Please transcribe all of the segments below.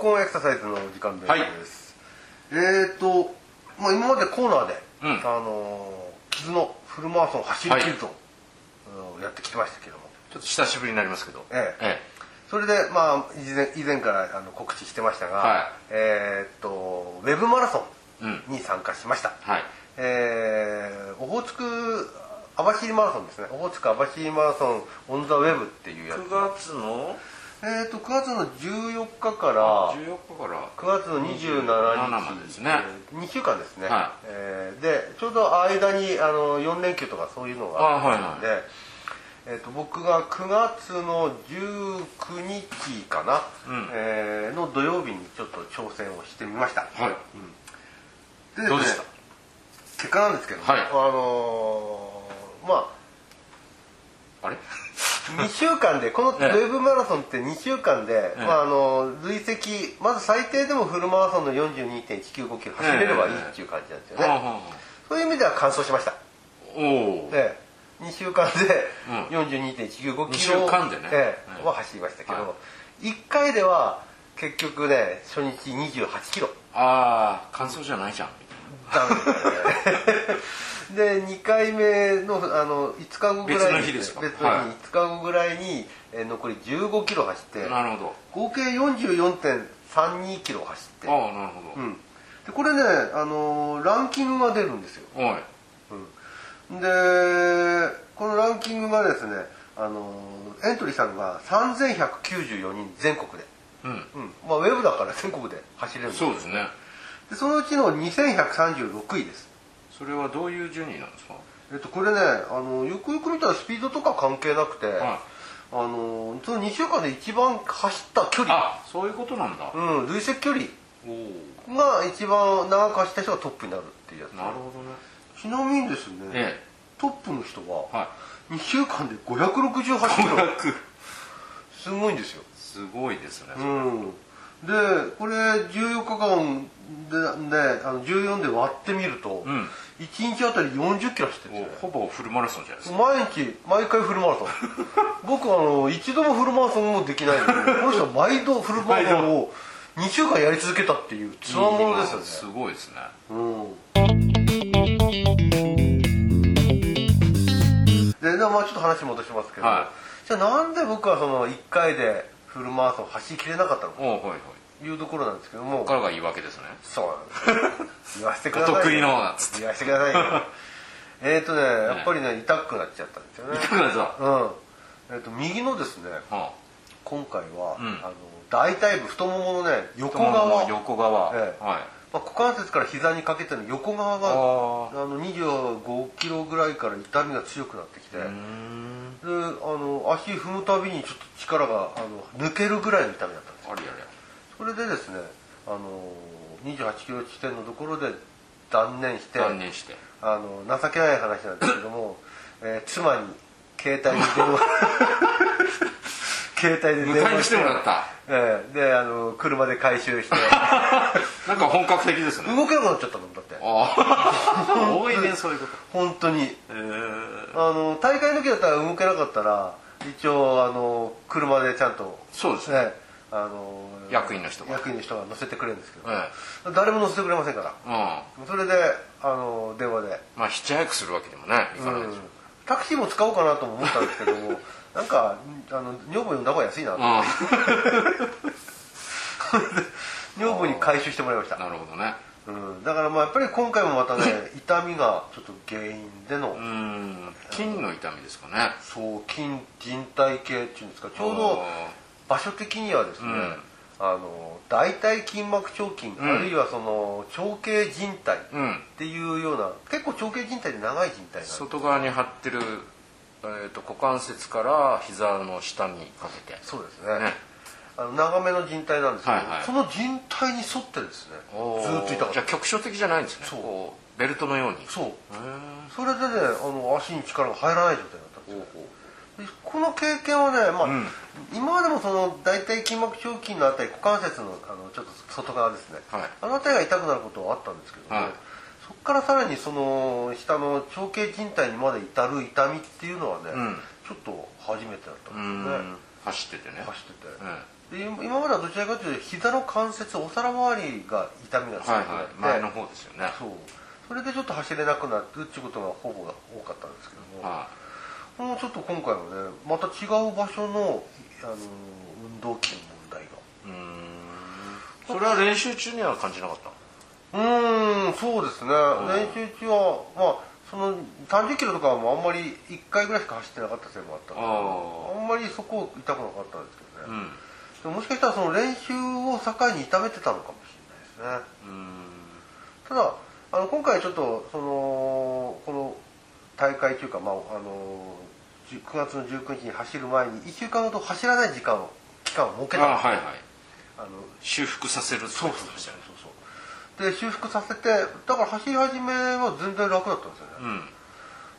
ます闘魂エクササイズの時間です、はい、えっ、ー、と、まあ、今までコーナーで、うん、あの傷のフルマラソン走り切ると、はい、やってきてましたけども。ちょっと久しぶりになりますけど。ええ。ええ。それでまあ以前以前からあの告知してましたが、はい、えっとウェブマラソンに参加しました、うん、はい。えー、オホーツク網走マラソンですね。オホーツク網走マラソンオン・ザ・ウェブっていうやつ。9月の？えーと、と9月の14日から14日から。9月の27日。ですね、えー、2週間ですね、はい、えー、でちょうど間にあの4連休とかそういうのがあったので、はいはい、えーと、僕が9月の19日かな、うん、えー、の土曜日にちょっと挑戦をしてみました、はい。うん、で、ね、どうでした？結果なんですけど、はい、あのー、まああれ？2週間でこのウェブマラソンって2週間で、まあ、あの累積まず最低でもフルマラソンの42.195キロ走れればいいっていう感じなんですよね、そういう意味では完走しました。おお、ええ、2週間で42.195キロ、2週間でね、ええ。は走りましたけど、はい、1回では結局ね初日28キロ。ああ完走じゃないじゃんみたいなダメですねで2回目のあの5日後ぐらいに別の日別の日、5日後ぐらいに、え残り15キロ走ってなるほど。合計44.32キロ走って。ああなるほど、うん、でこれね、あのー、ランキングが出るんですよ、はい。うん、でこのランキングがですね、あのー、エントリーしたのが3194人全国で、うん。うん。まあ、ウェブだから全国で走れるんですそうですねでそのうちの2136位です。それはどういう順位なんですか？えっとこれねあのよくよく見たらスピードとか関係なくて、はい、あのその2週間で一番走った距離。あそういうことなんだ。うん累積距離。が一番長く走った人がトップになるっていうやつ。なるほどね。ちなみにですね、ええ、トップの人は2週間で568キロ。すごいんですよ。すごいですねうんでこれ14日間でであの14で割ってみると、うん、1日あたり40キロ走ってるんですよ。ほぼフルマラソンじゃないですか。毎日毎回フルマラソン。僕あの一度もフルマラソンもできないのでこの人は毎度フルマラソンを2週間やり続けたっていうつわものですよね。すごいですね。うん。でまあちょっと話戻しますけど、はい、じゃあなんで僕はその1回でフルマラソン走りきれなかったのかというところなんですけども。ここからが言い訳ですね。そうなんです。言わせてくださいお 得意の言わせてくださいよ。えっとねやっぱりね痛くなっちゃったんですよね。痛くなっちゃったうん。えー、と右のですね、はあ、今回は、うん、あの大腿部太もものね横側。横側、ええ、はいまあ、股関節から膝にかけての横側があの25キロぐらいから痛みが強くなってきてであの足踏むたびにちょっと力があの抜けるぐらいの痛みだったんです。ありありそれでですねあの28キロ地点のところで断念して断念して。あの情けない話なんですけども、えー、妻に携帯に電話 携帯で電話してもらった、ええ、であの車で回収して。なんか本格的ですね。動けなくなっちゃったもんだって。ああ。多いねそういうこと。本当に、えー、あの大会の時だったら動けなかったら一応あの車でちゃんと。そうですね。あの役員の人が。役員の人が乗せてくれるんですけど、ええ、誰も乗せてくれませんから、うん、それであの電話で。まあヒッチハイクするわけでもねいかないでしょう、うん、タクシーも使おうかなとも思ったんですけども なんかあの女房呼んだ方が安いなと。思って女房に回収してもらいました。なるほどね、うん、だからまあやっぱり今回もまたね痛みがちょっと原因での。筋の痛みですかね。そう筋靭帯系っていうんですか。ちょうど場所的にはですね、うん、あの大腿筋膜腸筋、うん、あるいはその長径靭帯っていうような、結構長径靭帯で長い靭帯なん外側に張ってるえーと、股関節から膝の下にかけて。そうですね、ね、あの長めの靭帯なんですけど、はいはい、その靭帯に沿ってですねずっと痛かった。じゃあ局所的じゃないんですね。そう。ベルトのように。そう。それでねあの足に力が入らない状態だったんですよこの経験はね、まあ、うん、今までもその大腿筋膜腸筋のあたり股関節のあのちょっと外側ですね、はい、あの辺りが痛くなることはあったんですけどね、はい。そこからさらにその下の長径靭帯にまで至る痛みっていうのはね、うん、ちょっと初めてだったんですよね。走っててね。走ってて、で今まではどちらかというと膝の関節お皿周りが痛みが強くなって、はいはい、前の方ですよね。そう。それでちょっと走れなくなってっていうことがほぼが多かったんですけども、はい、もうちょっと今回はねまた違う場所のあの運動器の問題が。うん。それは練習中には感じなかったうんそうですね。練習中はまあその30キロとかはもうあんまり1回ぐらいしか走ってなかったせいもあったんであんまりそこ痛くなかったんですけどね、うん、もしかしたらその練習を境に痛めてたのかもしれないですね。ただあの今回ちょっとそのこの大会というか、まあ、あの9月の19日に走る前に1週間ほど走らない時間を期間を設けた。んです、はいはい、あの修復させるそうそうそうそう。で修復させてだから走り始めは全然楽だったんですよね、うん、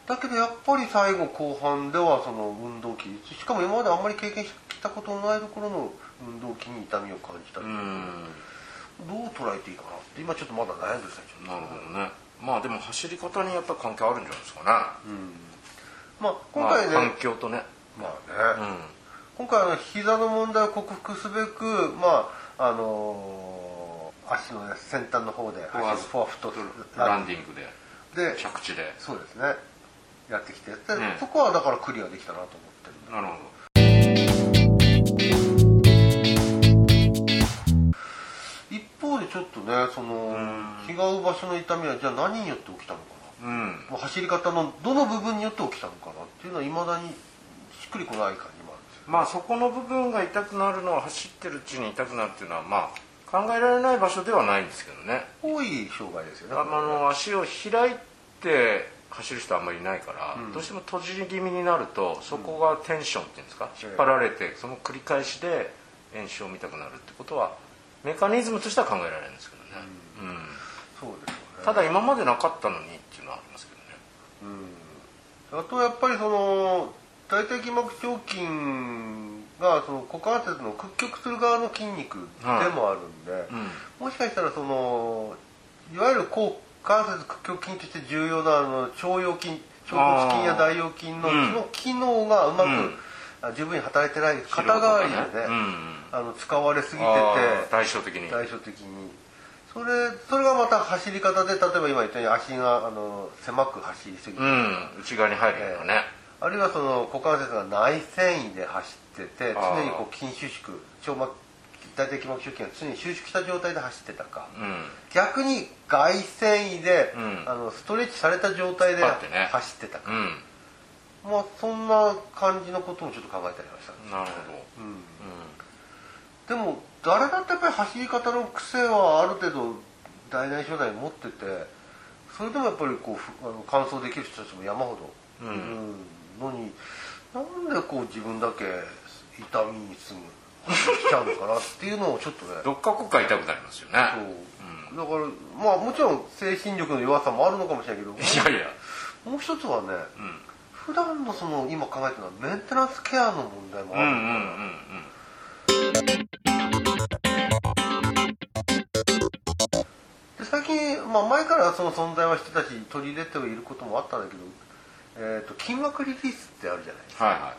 だけどやっぱり最後後半ではその運動器しかも今まであんまり経験したことのないところの運動器に痛みを感じたり、うん。どう捉えていいかなって今ちょっとまだ悩んでる最中。なるほどねまあでも走り方にやっぱ関係あるんじゃないですかね、うん、まあ今回ね、まあ、環境とね。まあね、うん、今回は膝の問題を克服すべくまああのー、足の、ね、先端の方でフォアフットランディングでで着地で。そうですね。やってきて。で、そこはだからクリアできたなと思ってるなるほどちょっとねその違う場所の痛みはじゃあ何によって起きたのかな、うん、走り方のどの部分によって起きたのかなっていうのはいまだにしっくりこない感じもあるんですよ、まあそこの部分が痛くなるのは走ってるうちに痛くなるっていうのはまあ考えられない場所ではないんですけどね。多い障害ですよね。あの足を開いて走る人はあんまりいないから、うん、どうしても閉じ気味になるとそこがテンションっていうんですか、引っ張られてその繰り返しで炎症を見たくなるってことはメカニズムとしては考えられるんですけどね、うん、うん、そうですよね。ただ今までなかったのにっていうのはありますけどね、うん、あとやっぱりその大腿筋膜腸筋がその股関節の屈曲する側の筋肉でもあるんで、はい。うん、もしかしたらそのいわゆる股関節屈曲筋として重要なあの腸腰筋腸骨筋や大腰筋のその機能がうまく、十分に働いてない肩代わりでね、うんあの使われすぎてて対照的に。対照的に。それそれがまた走り方で例えば今言ったように足があの狭く走りすぎて、うん、内側に入るようなね、あるいはその股関節が内繊維で走ってて常にこう筋収縮腸膜大腿筋膜周期が常に収縮した状態で走ってたか、うん、逆に外繊維で、うん、あのストレッチされた状態で走ってたか、まあそんな感じのこともちょっと考えたりました、なるほど、うん。でも誰だってやっぱり走り方の癖はある程度大内小大持っててそれでもやっぱりこうあの完走できる人たちも山ほどいるのに、うん、なんでこう自分だけ痛みにすぐしちゃうのかなっていうのをちょっとね。どっか国家痛くなりますよね。そう、うん、だからまあもちろん精神力の弱さもあるのかもしれないけど。いやいや。もう一つはね、うん、普段のその今考えてるのはメンテナンスケアの問題もあるんだ、うんうんうんうん。で最近、まあ、前からその存在は人たち取り入れてはいることもあったんだけど、えーと、筋膜リリースってあるじゃないですか、はいはい。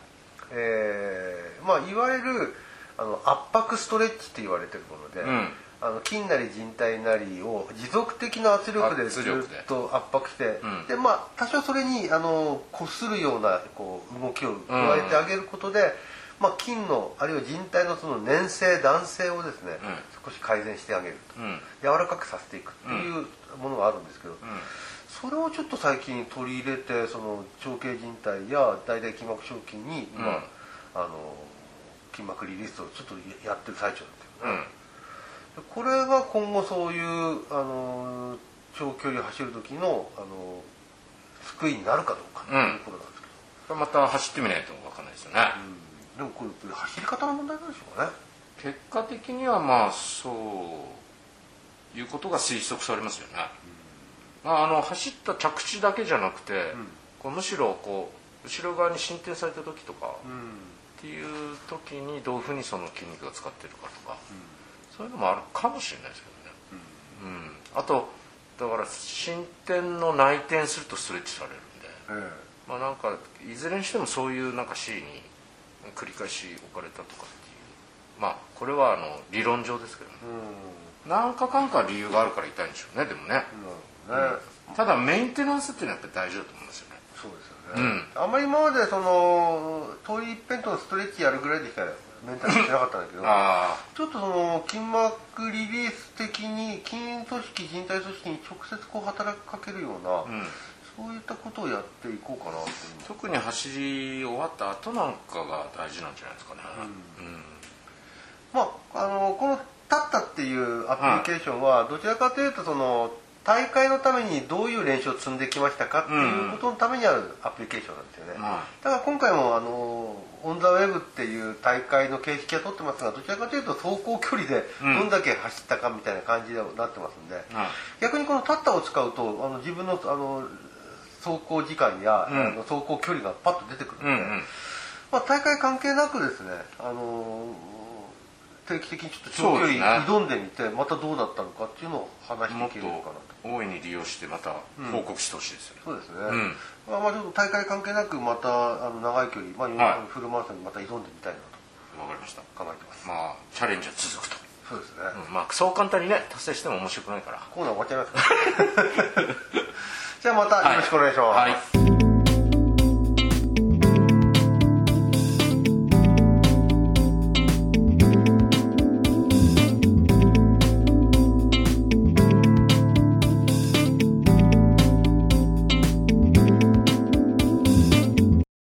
えーまあ、いわゆるあの圧迫ストレッチって言われてるもので、うん、あの筋なり靭帯なりを持続的な圧力でずっと圧迫して、うん、でまあ多少それにあの擦るようなこう動きを加えてあげることで、うん。まあ、筋のあるいは人体のその粘性弾性をですね、少し改善してあげると、柔らかくさせていくっていうものがあるんですけど、それをちょっと最近取り入れてその長径靭帯や大腿筋膜小筋に、まあ、あの筋膜リリースをちょっとやってる最中だったよね、これが今後そういうあの長距離走る時のあの救いになるかどうかということなんですけど、また走ってみないと分かんないですよね、うん。でもこれ走り方の問題なんでしょうかね。結果的にはまあそういうことが推測されますよね、うん、まあ、あの走った着地だけじゃなくて、うん、こうむしろこう後ろ側に進展された時とか、うん、っていう時にどういうふうにその筋肉が使ってるかとか、そういうのもあるかもしれないですけどね、うん。あとだから進展の内転するとストレッチされるんで、ええ、まあなんかいずれにしてもそういうなんか C に繰り返し置かれたとかっていう。まあこれはあの理論上ですけどね、うん、何かかんか理由があるから痛いんでしょうねでもね,、うん、ね。ただメンテナンスっていうのはやっぱり大事だと思うんですよね。そうですよね、うん、あんまり今までその遠い一辺とのストレッチやるぐらいでしかメンテナンスしなかったんだけどちょっとその筋膜リリース的に筋組織人体組織に直接こう働きかけるような、うん。そういったことをやっていこうかな特に走り終わった後なんかが大事なんじゃないですかね、うん、うん、まああのこの「タッタ」っていうアプリケーションはどちらかというとその大会のためにどういう練習を積んできましたかっていうことのためにあるアプリケーションなんですよね、うん、だから今回もあのオン・ザ・ウェブっていう大会の形式は取ってますがどちらかというと走行距離でどんだけ走ったかみたいな感じになってますんで、うん、逆にこのタッタを使うとあの自分のあの走行時間や、うん、走行距離がパッと出てくるので、うんうん、まあ、大会関係なくですね、あのー、定期的にちょっと長距離挑んでみて、またどうだったのかっていうのを話していけるのかなと。大いに利用してまた報告してほしいですよね、そうですね、まあ、まあちょっと大会関係なくまたあの長い距離、まあ、フルマラソンにまた挑んでみたいなと。わかりました。考えてます。まあチャレンジは続くと。そうですね、うん、まあそう簡単にね達成しても面白くないから。コーナー終わっちゃいます。か らじゃあまたよろしくお願いします、はいはい